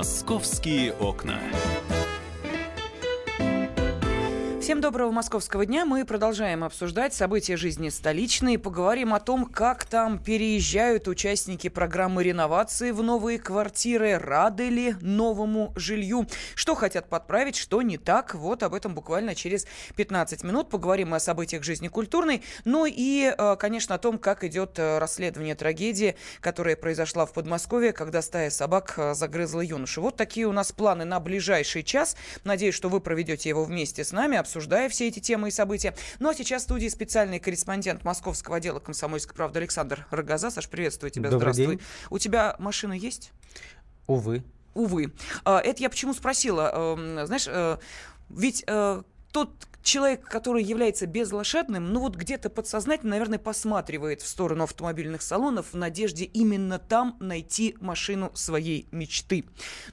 Московские окна. Всем доброго московского дня. Мы продолжаем обсуждать события жизни столичной. Поговорим о том, как там переезжают участники программы реновации в новые квартиры, рады ли новому жилью, что хотят подправить, что не так. Вот об этом буквально через 15 минут. Поговорим о событиях жизни культурной. Ну и, э, конечно, о том, как идет э, расследование трагедии, которая произошла в Подмосковье, когда стая собак э, загрызла юношу. Вот такие у нас планы на ближайший час. Надеюсь, что вы проведете его вместе с нами, обсуждать обсуждая все эти темы и события. Ну а сейчас в студии специальный корреспондент московского отдела «Комсомольской правды» Александр Рогоза. Саш, приветствую тебя. Добрый Здравствуй. день. У тебя машина есть? Увы. Увы. А, Это я почему спросила? Эм, Знаешь, э, ведь э, тот человек, который является безлошадным, ну вот где-то подсознательно, наверное, посматривает в сторону автомобильных салонов в надежде именно там найти машину своей мечты.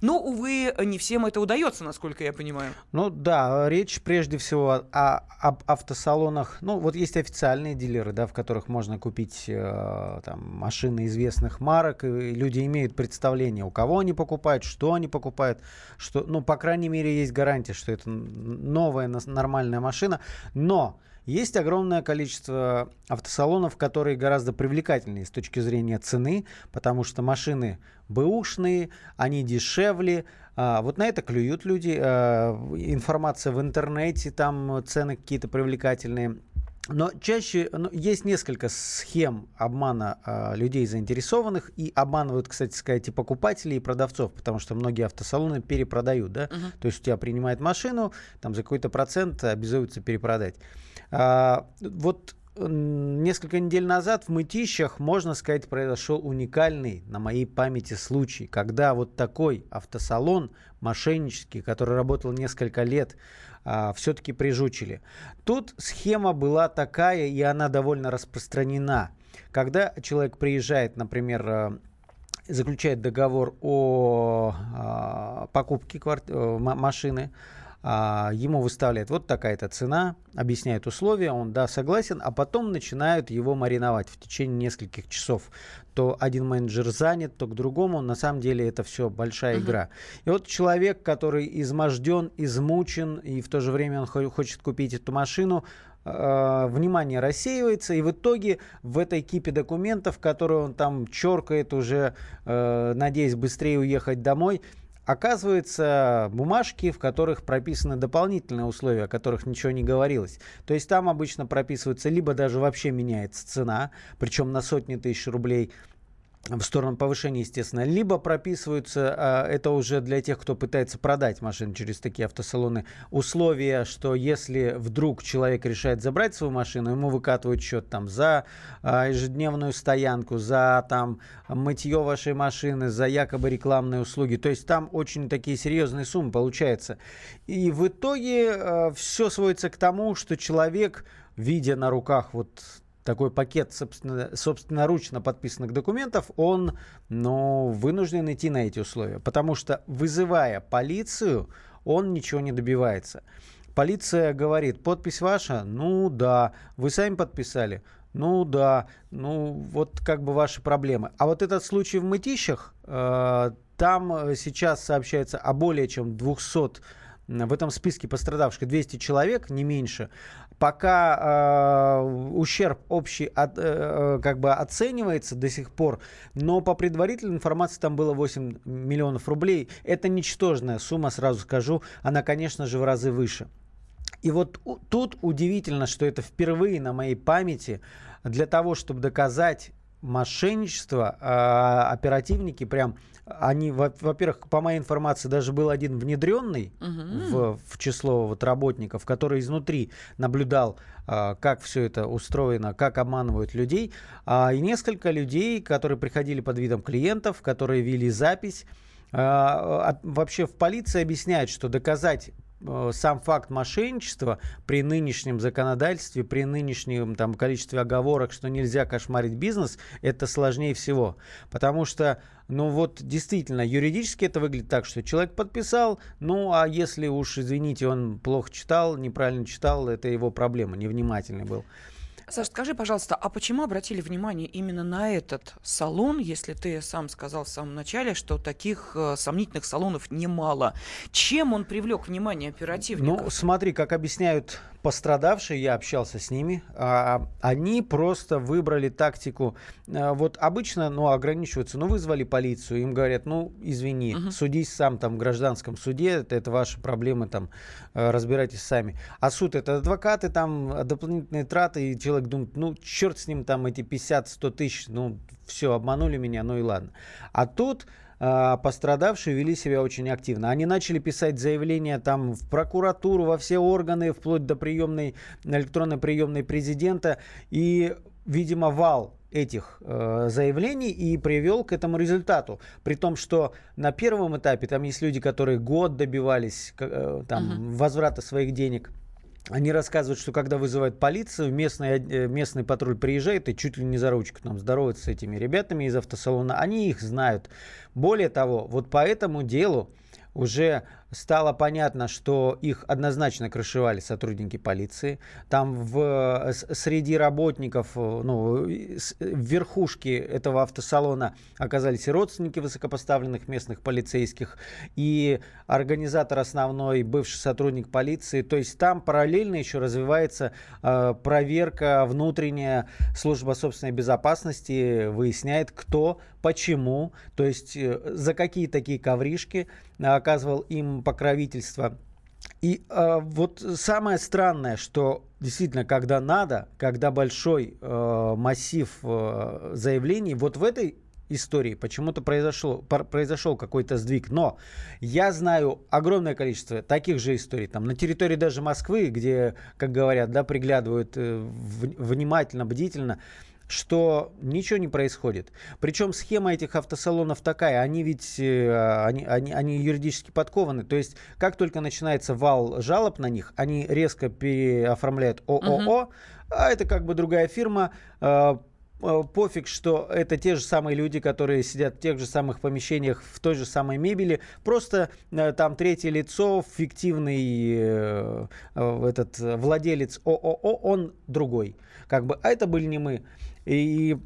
Но, увы, не всем это удается, насколько я понимаю. Ну да, речь прежде всего о, об автосалонах. Ну вот есть официальные дилеры, да, в которых можно купить э, там, машины известных марок, и люди имеют представление, у кого они покупают, что они покупают, что, ну, по крайней мере, есть гарантия, что это н- новая нас- нормальная машина. Но есть огромное количество автосалонов, которые гораздо привлекательнее с точки зрения цены, потому что машины бэушные, они дешевле. А, вот на это клюют люди. А, информация в интернете, там цены какие-то привлекательные. Но чаще ну, есть несколько схем обмана а, людей заинтересованных и обманывают, кстати сказать, и покупателей, и продавцов, потому что многие автосалоны перепродают, да, Мгм. то есть у тебя принимают машину, там за какой-то процент обязуются перепродать. А, вот несколько недель назад в Мытищах, можно сказать, произошел уникальный на моей памяти случай, когда вот такой автосалон мошеннический, который работал несколько лет, все-таки прижучили. Тут схема была такая, и она довольно распространена. Когда человек приезжает, например, э, заключает договор о а, покупке э, машины, а, ему выставляют вот такая-то цена, объясняют условия, он да, согласен, а потом начинают его мариновать в течение нескольких часов. То один менеджер занят, то к другому. На самом деле это все большая Мгм. игра. И вот человек, который изможден, измучен, и в то же время он хо- хочет купить эту машину, э, внимание рассеивается, и в итоге в этой кипе документов, которые он там черкает уже, э, надеясь быстрее уехать домой, оказываются бумажки, в которых прописаны дополнительные условия, о которых ничего не говорилось. То есть там обычно прописывается, либо даже вообще меняется цена, причем на сотни тысяч рублей, в сторону повышения, естественно, либо прописываются, а, это уже для тех, кто пытается продать машину через такие автосалоны, условия, что если вдруг человек решает забрать свою машину, ему выкатывают счет там за а, ежедневную стоянку, за там мытье вашей машины, за якобы рекламные услуги. То есть там очень такие серьезные суммы получаются. И в итоге все сводится к тому, что человек, видя на руках вот такой пакет собственно, собственноручно подписанных документов, он ну, вынужден идти на эти условия. Потому что, вызывая полицию, он ничего не добивается. Полиция говорит, подпись ваша? Ну да. Вы сами подписали? Ну да. Ну вот как бы ваши проблемы. А вот этот случай в Мытищах, э, там сейчас сообщается о более чем 200 в этом списке пострадавших 200 человек, не меньше. Пока э, ущерб общий от, э, как бы оценивается до сих пор, но по предварительной информации там было 8 миллионов рублей. Это ничтожная сумма, сразу скажу. Она, конечно же, в разы выше. И вот тут удивительно, что это впервые на моей памяти для того, чтобы доказать мошенничество, а, оперативники прям, они, во- во-первых, по моей информации, даже был один внедренный Мгм. в, в число вот работников, который изнутри наблюдал, а, как все это устроено, как обманывают людей, А, и несколько людей, которые приходили под видом клиентов, которые вели запись. Вообще в полиции объясняют, что доказать сам факт мошенничества при нынешнем законодательстве, при нынешнем там, количестве оговорок, что нельзя кошмарить бизнес, это сложнее всего. Потому что, ну вот действительно, юридически это выглядит так, что человек подписал, ну а если уж, извините, он плохо читал, неправильно читал, это его проблема, невнимательный был. Саша, скажи, пожалуйста, а почему обратили внимание именно на этот салон, если ты сам сказал в самом начале, что таких э, сомнительных салонов немало? Чем он привлек внимание оперативников? Ну, смотри, как объясняют пострадавшие, я общался с ними, а, они просто выбрали тактику. А, вот обычно, ну, ограничиваются, ну, вызвали полицию, им говорят, ну, извини, uh-huh. судись сам там в гражданском суде, это, это ваши проблемы, там, э, разбирайтесь сами. А суд это адвокаты, там, дополнительные траты, и человек думает, ну, черт с ним, там, эти 50-100 тысяч, ну, все, обманули меня, ну и ладно. А тут а, пострадавшие вели себя очень активно. Они начали писать заявления там в прокуратуру, во все органы, вплоть до приемной, электронной приемной президента. И, видимо, вал этих э, заявлений и привел к этому результату. При том, что на первом этапе там есть люди, которые год добивались э, там, uh-huh. возврата своих денег. Они рассказывают, что когда вызывают полицию, местный, э, местный патруль приезжает и чуть ли не за ручку там здоровается с этими ребятами из автосалона. Они их знают. Более того, вот по этому делу уже стало понятно, что их однозначно крышевали сотрудники полиции. Там в, среди работников, э, ну, в верхушке этого автосалона оказались и родственники высокопоставленных местных полицейских, и организатор основной, бывший сотрудник полиции. То есть там параллельно еще развивается э, проверка внутренняя, служба собственной безопасности выясняет, кто, почему, то есть э, за какие такие ковришки оказывал им покровительства. И э, вот самое странное, что действительно, когда надо, когда большой э, массив э, заявлений, вот в этой истории почему-то произошел, произошел какой-то сдвиг. Но я знаю огромное количество таких же историй. Там, на территории даже Москвы, где, как говорят, да, приглядывают э, в, внимательно, бдительно что ничего не происходит. Причем схема этих автосалонов такая, они ведь э, они, они, они юридически подкованы. То есть, как только начинается вал жалоб на них, они резко переоформляют ООО, угу. а это как бы другая фирма. Э, э, пофиг, что это те же самые люди, которые сидят в тех же самых помещениях, в той же самой мебели. Просто там третье лицо, фиктивный этот владелец ООО, он другой. Как бы, а это были не мы. И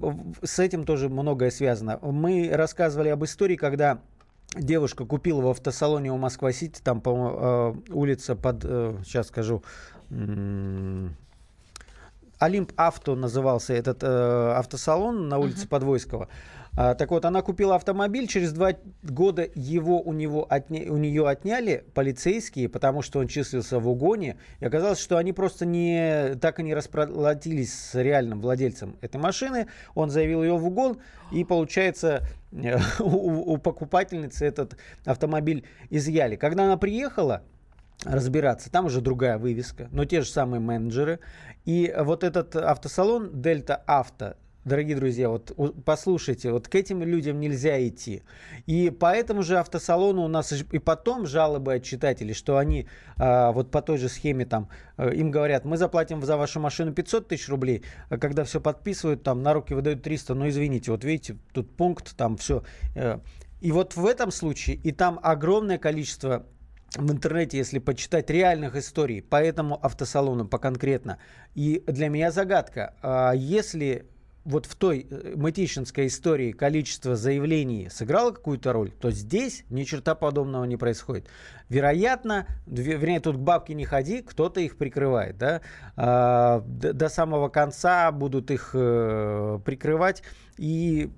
с этим тоже многое связано. Мы рассказывали об истории, когда девушка купила в автосалоне у Москва-Сити, там, по э, улица под, э, сейчас скажу, Олимп Авто назывался этот э, автосалон на улице uh-huh. Подвойского. А, так вот, она купила автомобиль, через два года его у, него отня... у нее отняли полицейские, потому что он числился в угоне. И оказалось, что они просто не, так и не расплатились с реальным владельцем этой машины. Он заявил ее в угон, и получается, у, у покупательницы этот автомобиль изъяли. Когда она приехала, разбираться. Там уже другая вывеска, но те же самые менеджеры. И вот этот автосалон Дельта Авто Дорогие друзья, вот послушайте, вот к этим людям нельзя идти. И по этому же автосалону у нас и потом жалобы от читателей, что они а, вот по той же схеме там, э, им говорят, мы заплатим за вашу машину 500 тысяч рублей, а когда все подписывают, там на руки выдают 300, ну извините, вот видите, тут пункт, там все. Э. И вот в этом случае, и там огромное количество в интернете, если почитать реальных историй по этому автосалону, по конкретно. И для меня загадка, а если вот в той э, мытищинской истории количество заявлений сыграло какую-то роль, то здесь ни черта подобного не происходит. Вероятно, вернее, тут к бабке не ходи, кто-то их прикрывает. Да? А, до, самого конца будут их э, прикрывать. И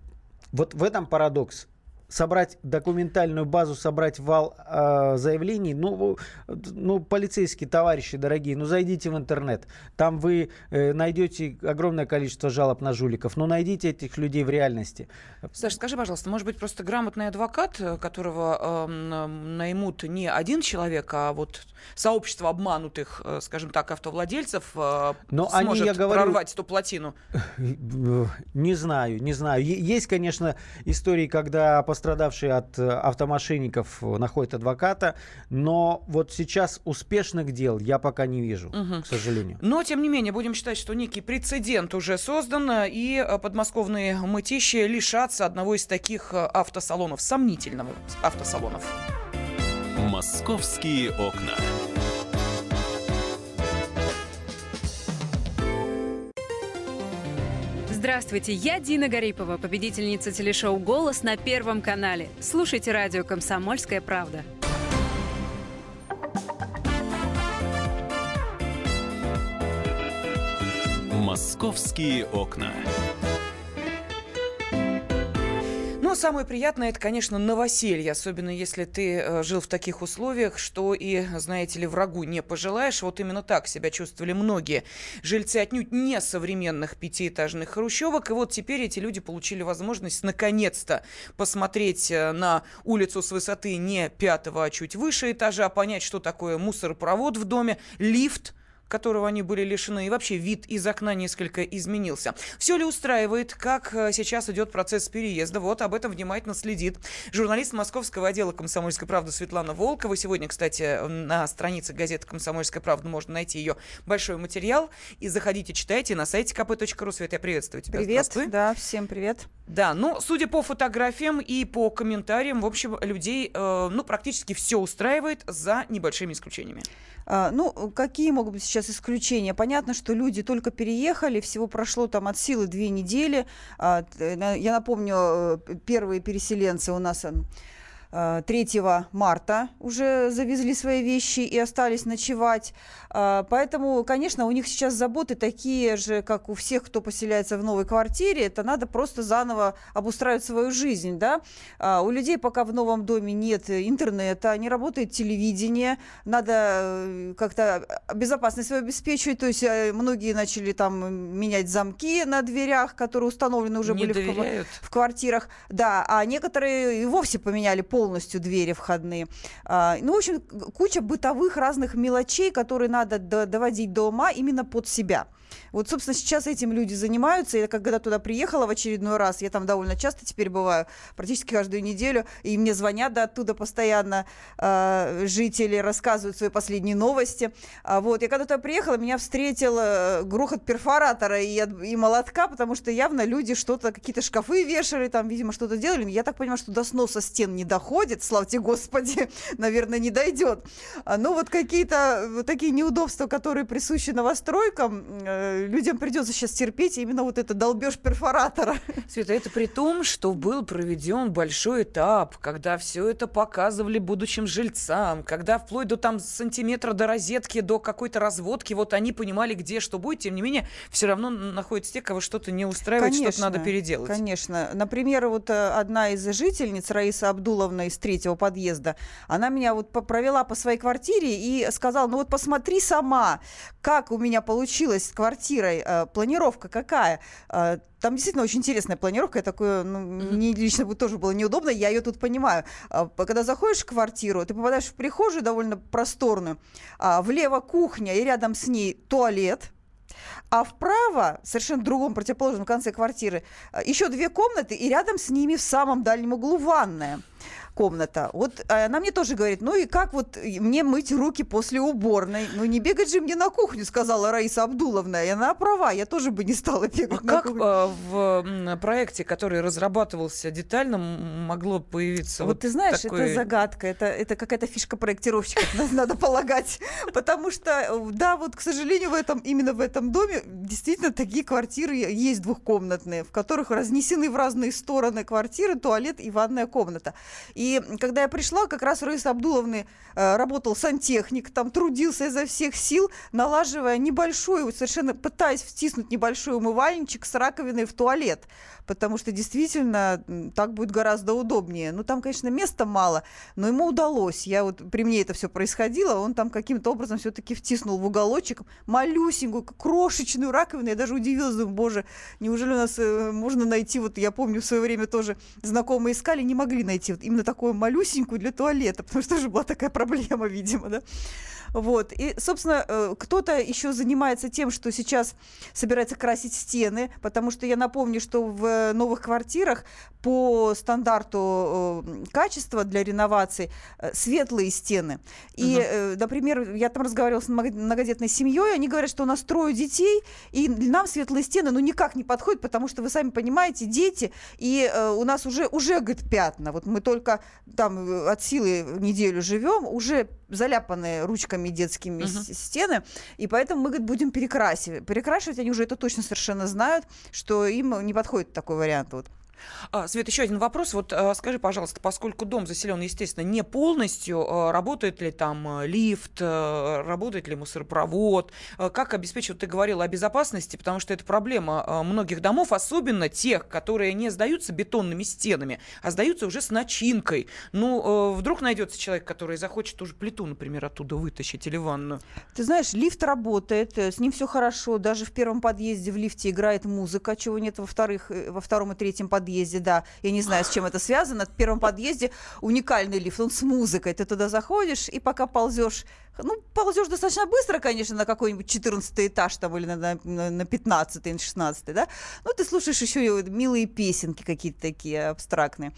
вот в этом парадокс собрать документальную базу, собрать вал э, заявлений, ну, ну, полицейские товарищи дорогие, ну, зайдите в интернет. Там вы э, найдете огромное количество жалоб на жуликов. Ну, найдите этих людей в реальности. Саша, скажи, пожалуйста, может быть, просто грамотный адвокат, э, которого э, наймут не один человек, а вот сообщество обманутых, э, скажем так, автовладельцев э, Но сможет они, я говорю, прорвать эту плотину? Не знаю, не знаю. Есть, конечно, истории, когда пострадавшие от э, автомошенников находят адвоката, но вот сейчас успешных дел я пока не вижу, угу. к сожалению. Но, тем не менее, будем считать, что некий прецедент уже создан, и э, подмосковные мытищи лишатся одного из таких э, автосалонов, сомнительного автосалонов. «Московские окна». Здравствуйте, я Дина Гарипова, победительница телешоу «Голос» на Первом канале. Слушайте радио «Комсомольская правда». Московские окна. Самое приятное, это, конечно, новоселье, особенно если ты э, жил в таких условиях, что и, знаете ли, врагу не пожелаешь. Вот именно так себя чувствовали многие жильцы отнюдь не современных пятиэтажных хрущевок. И вот теперь эти люди получили возможность наконец-то посмотреть э, на улицу с высоты не пятого, а чуть выше этажа, понять, что такое мусоропровод в доме, лифт – которого они были лишены, и вообще вид из окна несколько изменился. Все ли устраивает, как э, сейчас идет процесс переезда? Вот об этом внимательно следит журналист московского отдела «Комсомольской правды» Светлана Волкова. Сегодня, кстати, на странице газеты «Комсомольская правда» можно найти ее большой материал. И заходите, читайте на сайте kp.ru. Свет, я приветствую тебя. Привет, да, всем привет. Да, ну, судя по фотографиям и по комментариям, в общем, людей, э, ну, практически все устраивает за небольшими исключениями. А, ну, какие могут быть сейчас исключения? Понятно, что люди только переехали, всего прошло там от силы две недели. А, я напомню, э, первые переселенцы у нас 3 э, марта уже завезли свои вещи и остались ночевать. А, поэтому, конечно, у них сейчас заботы такие же, как у всех, кто поселяется в новой квартире. Это надо просто заново обустраивать свою жизнь. Да? А, у людей пока в новом доме нет интернета, не работает телевидение, надо э, как-то безопасность свою обеспечивать. То есть э, многие начали там менять замки на дверях, которые установлены уже не были доверяют. в, в квартирах. Да, а некоторые и вовсе поменяли пол полностью двери входные. А, ну, в общем, куча бытовых разных мелочей, которые надо доводить до ума именно под себя. Вот, собственно, сейчас этим люди занимаются. Я когда туда приехала в очередной раз, я там довольно часто теперь бываю, практически каждую неделю, и мне звонят да, оттуда постоянно э, жители, рассказывают свои последние новости. А, вот, я когда туда приехала, меня встретил э, грохот перфоратора и, и молотка, потому что явно люди что-то, какие-то шкафы вешали, там, видимо, что-то делали. Я так понимаю, что до сноса стен не доходит, славьте Господи, наверное, не дойдет. А, но вот какие-то вот такие неудобства, которые присущи новостройкам, э, Э, людям придется сейчас терпеть именно вот это долбеж перфоратора. Света, это при том, что был проведен большой этап, когда все это показывали будущим жильцам, когда вплоть до там сантиметра до розетки, до какой-то разводки, вот они понимали, где что будет, тем не менее, все равно находятся те, кого что-то не устраивает, что-то надо переделать. Конечно. Например, вот э, одна из жительниц, Раиса Абдуловна из третьего подъезда, она меня вот провела по своей квартире и сказала, ну вот посмотри сама, как у меня получилось квартира квартирой, э, планировка какая? Э, там действительно очень интересная планировка. Я такое, ну, мне лично бы тоже было неудобно. Я ее тут понимаю. Э, когда заходишь в квартиру, ты попадаешь в прихожую довольно просторную. А влево кухня и рядом с ней туалет. А вправо, совершенно в другом противоположном конце квартиры, еще две комнаты, и рядом с ними в самом дальнем углу ванная комната. Вот э, она мне тоже говорит, ну и как вот мне мыть руки после уборной? Ну не бегать же мне на кухню, сказала Раиса Абдуловна. И она права, я тоже бы не стала бегать а на как кухню. А, в проекте, который разрабатывался детально, могло появиться вот, вот ты знаешь, такой... это загадка, это, это какая-то фишка проектировщика, надо полагать. Потому что, да, вот, к сожалению, в этом, именно в этом доме действительно такие квартиры есть двухкомнатные, в которых разнесены в разные стороны квартиры, туалет и ванная комната. И и когда я пришла, как раз Раиса Абдуловны э, работал сантехник, там трудился изо всех сил, налаживая небольшой, совершенно пытаясь втиснуть небольшой умывальничек с раковиной в туалет потому что действительно так будет гораздо удобнее. Ну, там, конечно, места мало, но ему удалось. Я вот, при мне это все происходило, он там каким-то образом все-таки втиснул в уголочек малюсенькую, крошечную раковину. Я даже удивилась, думаю, боже, неужели у нас э, можно найти, вот я помню, в свое время тоже знакомые искали, не могли найти вот именно такую малюсенькую для туалета, потому что тоже была такая проблема, видимо, да. Вот. И, собственно, э, кто-то еще занимается тем, что сейчас собирается красить стены, потому что я напомню, что в новых квартирах по стандарту э, качества для реновации э, светлые стены. И, угу. например, я там разговаривала с многодетной семьей, они говорят, что у нас трое детей, и нам светлые стены ну никак не подходят, потому что вы сами понимаете, дети, и у нас уже, уже говорит, пятна. Вот мы только там от силы неделю живем, уже заляпаны ручками детскими с- стены, и поэтому мы, говорит, будем перекрасивать. Перекрашивать они уже это точно совершенно знают, что им не подходит такой вариант. Вот. А, Свет, еще один вопрос. Вот а, скажи, пожалуйста, поскольку дом заселен, естественно, не полностью, а, работает ли там а, лифт, а, работает ли мусоропровод, как обеспечивать, ты говорила о безопасности, потому что это проблема многих домов, особенно тех, которые не сдаются бетонными стенами, а сдаются уже с начинкой. Ну, а, вдруг найдется человек, который захочет уже плиту, например, оттуда вытащить или ванну. Ты знаешь, лифт работает, э, с ним все хорошо. Даже в первом подъезде в лифте играет музыка, чего нет во, вторых, э, во втором и третьем подъезде, да. Я не знаю, с чем это связано. В первом подъезде уникальный лифт, он с музыкой. Ты туда заходишь и пока ползешь, ну, ползешь достаточно быстро, конечно, на какой-нибудь 14 этаж там или на, на, на 15 на 16 да. Но ты слушаешь еще милые песенки какие-то такие абстрактные.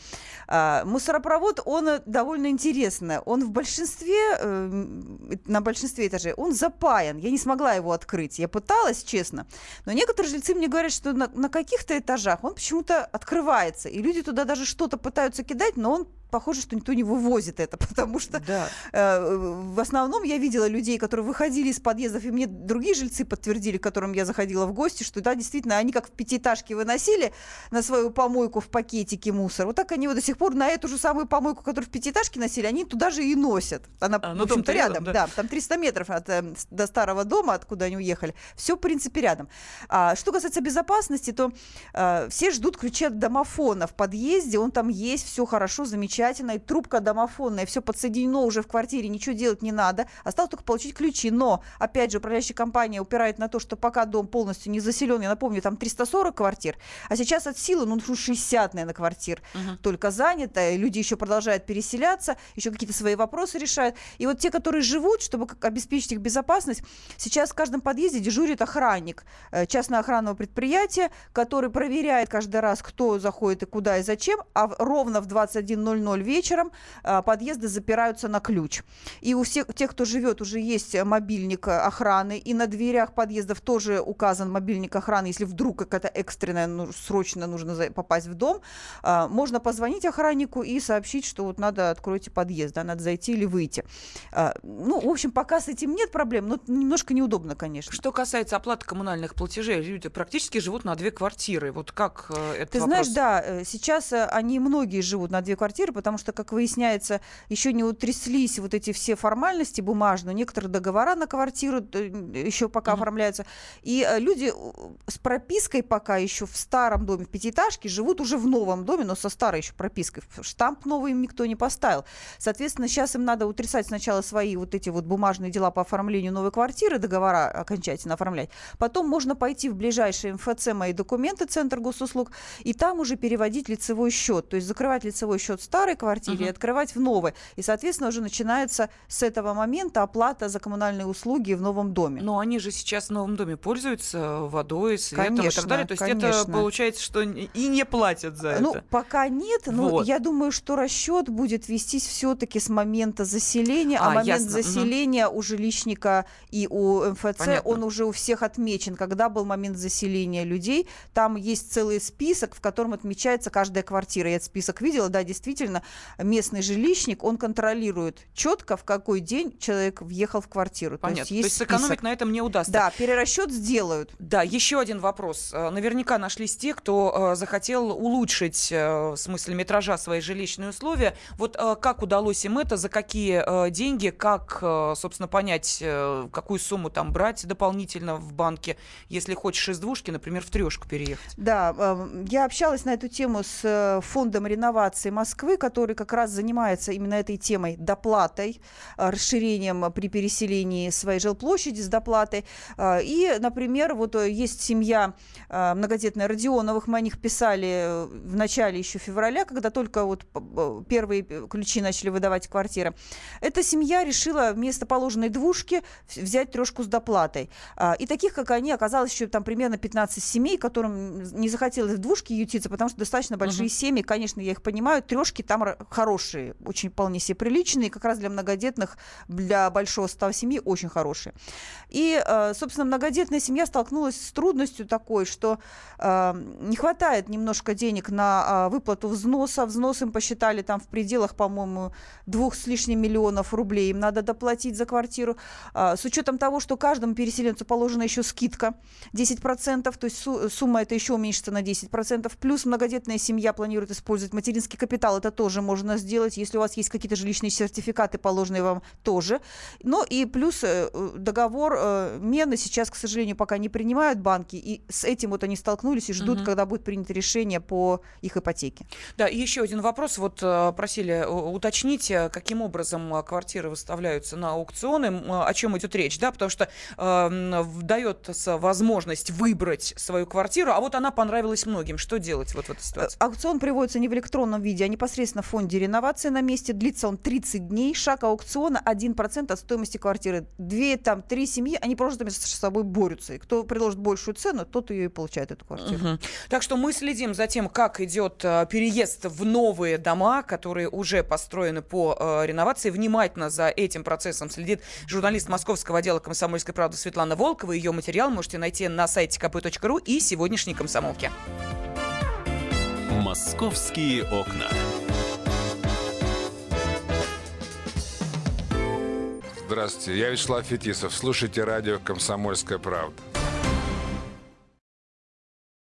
А, мусоропровод, он э, довольно интересный. Он в большинстве, э, на большинстве этажей, он запаян. Я не смогла его открыть. Я пыталась, честно. Но некоторые жильцы мне говорят, что на, на каких-то этажах он почему-то открывается. И люди туда даже что-то пытаются кидать, но он похоже, что никто не вывозит это, потому что Да. Э, В основном я видела людей, которые выходили из подъездов, и мне другие жильцы подтвердили, к которым я заходила в гости, что да, действительно, они как в пятиэтажке выносили на свою помойку в пакетике мусор, вот так они вот до сих пор на эту же самую помойку, которую в пятиэтажке носили, они туда же и носят. Она, А, в ну, общем-то, дом-то рядом, да. да. там 300 метров от, э, с- до старого дома, откуда они уехали. Все, в принципе, рядом. А, что касается безопасности, то э, все ждут ключи от домофона в подъезде, он там есть, все хорошо, замечательно, и трубка домофонная, все подсоединено уже в квартире, ничего делать не надо, осталось только получить ключи, но, опять же, управляющая компания упирает на то, что пока дом полностью не заселен, я напомню, там 340 квартир, а сейчас от силы, ну, 60, наверное, квартир Мгм. только занято, и люди еще продолжают переселяться, еще какие-то свои вопросы решают. И вот те, которые живут, чтобы обеспечить их безопасность, сейчас в каждом подъезде дежурит охранник э, частного охранного предприятия, который проверяет каждый раз, кто заходит и куда и зачем, а ровно в 21.00 вечером э, подъезды запираются на ключ. И у всех тех, кто живет, уже есть мобильник э, охраны, и на дверях подъездов тоже указан мобильник охраны, если вдруг какая-то экстренная, ну, срочно нужно попасть в дом, а, можно позвонить охраннику и сообщить, что вот надо откройте подъезд, да, надо зайти или выйти. А, ну, в общем, пока с этим нет проблем, но немножко неудобно, конечно. Что касается оплаты коммунальных платежей, люди практически живут на две квартиры. Вот как э, этот Ты вопрос? знаешь, да, э, сейчас они многие живут на две квартиры, потому что, как выясняется, еще не утряслись вот эти все формальности бумажные, некоторые договора на квартиру еще пока Мгм. оформляются. И э, люди э, с пропиской пока еще в старом доме, в пятиэтажке, живут уже в новом доме, но со старой еще пропиской. Штамп новый им никто не поставил. Соответственно, сейчас им надо утрясать сначала свои вот эти вот бумажные дела по оформлению новой квартиры, договора окончательно оформлять. Потом можно пойти в ближайший МФЦ «Мои документы», Центр госуслуг, и там уже переводить лицевой счет. То есть закрывать лицевой счет в старой квартире и Мгм. открывать в новой. И, соответственно, уже начинается с этого момента оплата за коммунальные услуги в новом доме. Но они же сейчас в новом доме пользуются водой, светом и Конечно, так далее. То есть это конечно. получается, что и не платят за Ну, это. пока нет, но Вот. я думаю, что расчет будет вестись все-таки с момента заселения, а, А, момент ясно, заселения у жилищника и у МФЦ, Понятно. он уже у всех отмечен, когда был момент заселения людей. Там есть целый список, в котором отмечается каждая квартира. Я этот список видела, да, действительно, местный жилищник, он контролирует четко, в какой день человек въехал в квартиру. Понятно. То есть, есть сэкономить список. на этом не удастся. Да, перерасчет сделают. Да, еще один вопрос. Э, Наверняка нашлись те, кто э, захотел улучшить, э, в смысле метража, свои жилищные условия. Вот э, как удалось им это, за какие э, деньги, как, э, собственно, понять, э, какую сумму там брать дополнительно в банке, если хочешь из двушки, например, в трешку переехать. Да, э, я общалась на эту тему с фондом реновации Москвы, который как раз занимается именно этой темой доплатой, э, расширением при переселении своей жилплощади с доплатой. Э, И, например, вот э, есть семья многодетная Родионовых, мы о них писали в начале еще февраля, когда только вот первые ключи начали выдавать квартиры. Эта семья решила вместо положенной двушки взять трешку с доплатой. И таких, как они, оказалось еще там примерно 15 семей, которым не захотелось в двушке ютиться, потому что достаточно большие Мгм. семьи, конечно, я их понимаю, трешки там там хорошие, очень вполне себе приличные, как раз для многодетных, для большого состава семьи очень хорошие. И, э, собственно, многодетная семья столкнулась с трудностью такой, что э, не хватает немножко денег на выплату взноса. Взнос им посчитали там в пределах, по-моему, двух с лишним миллионов рублей им надо доплатить за квартиру. С учетом того, что каждому переселенцу положена еще скидка 10%, то есть сумма это еще уменьшится на 10%, плюс многодетная семья планирует использовать материнский капитал, это тоже можно сделать, если у вас есть какие-то жилищные сертификаты, положенные вам тоже. Ну и плюс э, договор э, Мены сейчас, к сожалению, пока не принимают банки, и с этим вот они столкнулись и ждут, угу. когда будет принято решение по их ипотеке. Да, и еще один вопрос. Вот э, просили уточнить, каким образом квартиры выставляются на аукционы, о чем идет речь, да, потому что э, дается возможность выбрать свою квартиру, а вот она понравилась многим. Что делать вот в этой ситуации? Аукцион приводится не в электронном виде, а непосредственно в фонде реновации на месте. Длится он 30 дней. Шаг аукциона 1% от стоимости квартиры. Две, там, три семьи, они просто между собой борются. И кто предложит большую цену, тот ее и получает, эту квартиру. Угу. Так что мы следим за тем, как идет э, переезд в новые дома, которые уже построены по э, реновации. Внимательно за этим процессом следит журналист московского отдела «Комсомольской правды» Светлана Волкова. Ее материал можете найти на сайте kp.ru и сегодняшней комсомолке. Московские окна. Здравствуйте, я Вячеслав Фетисов. Слушайте радио «Комсомольская правда».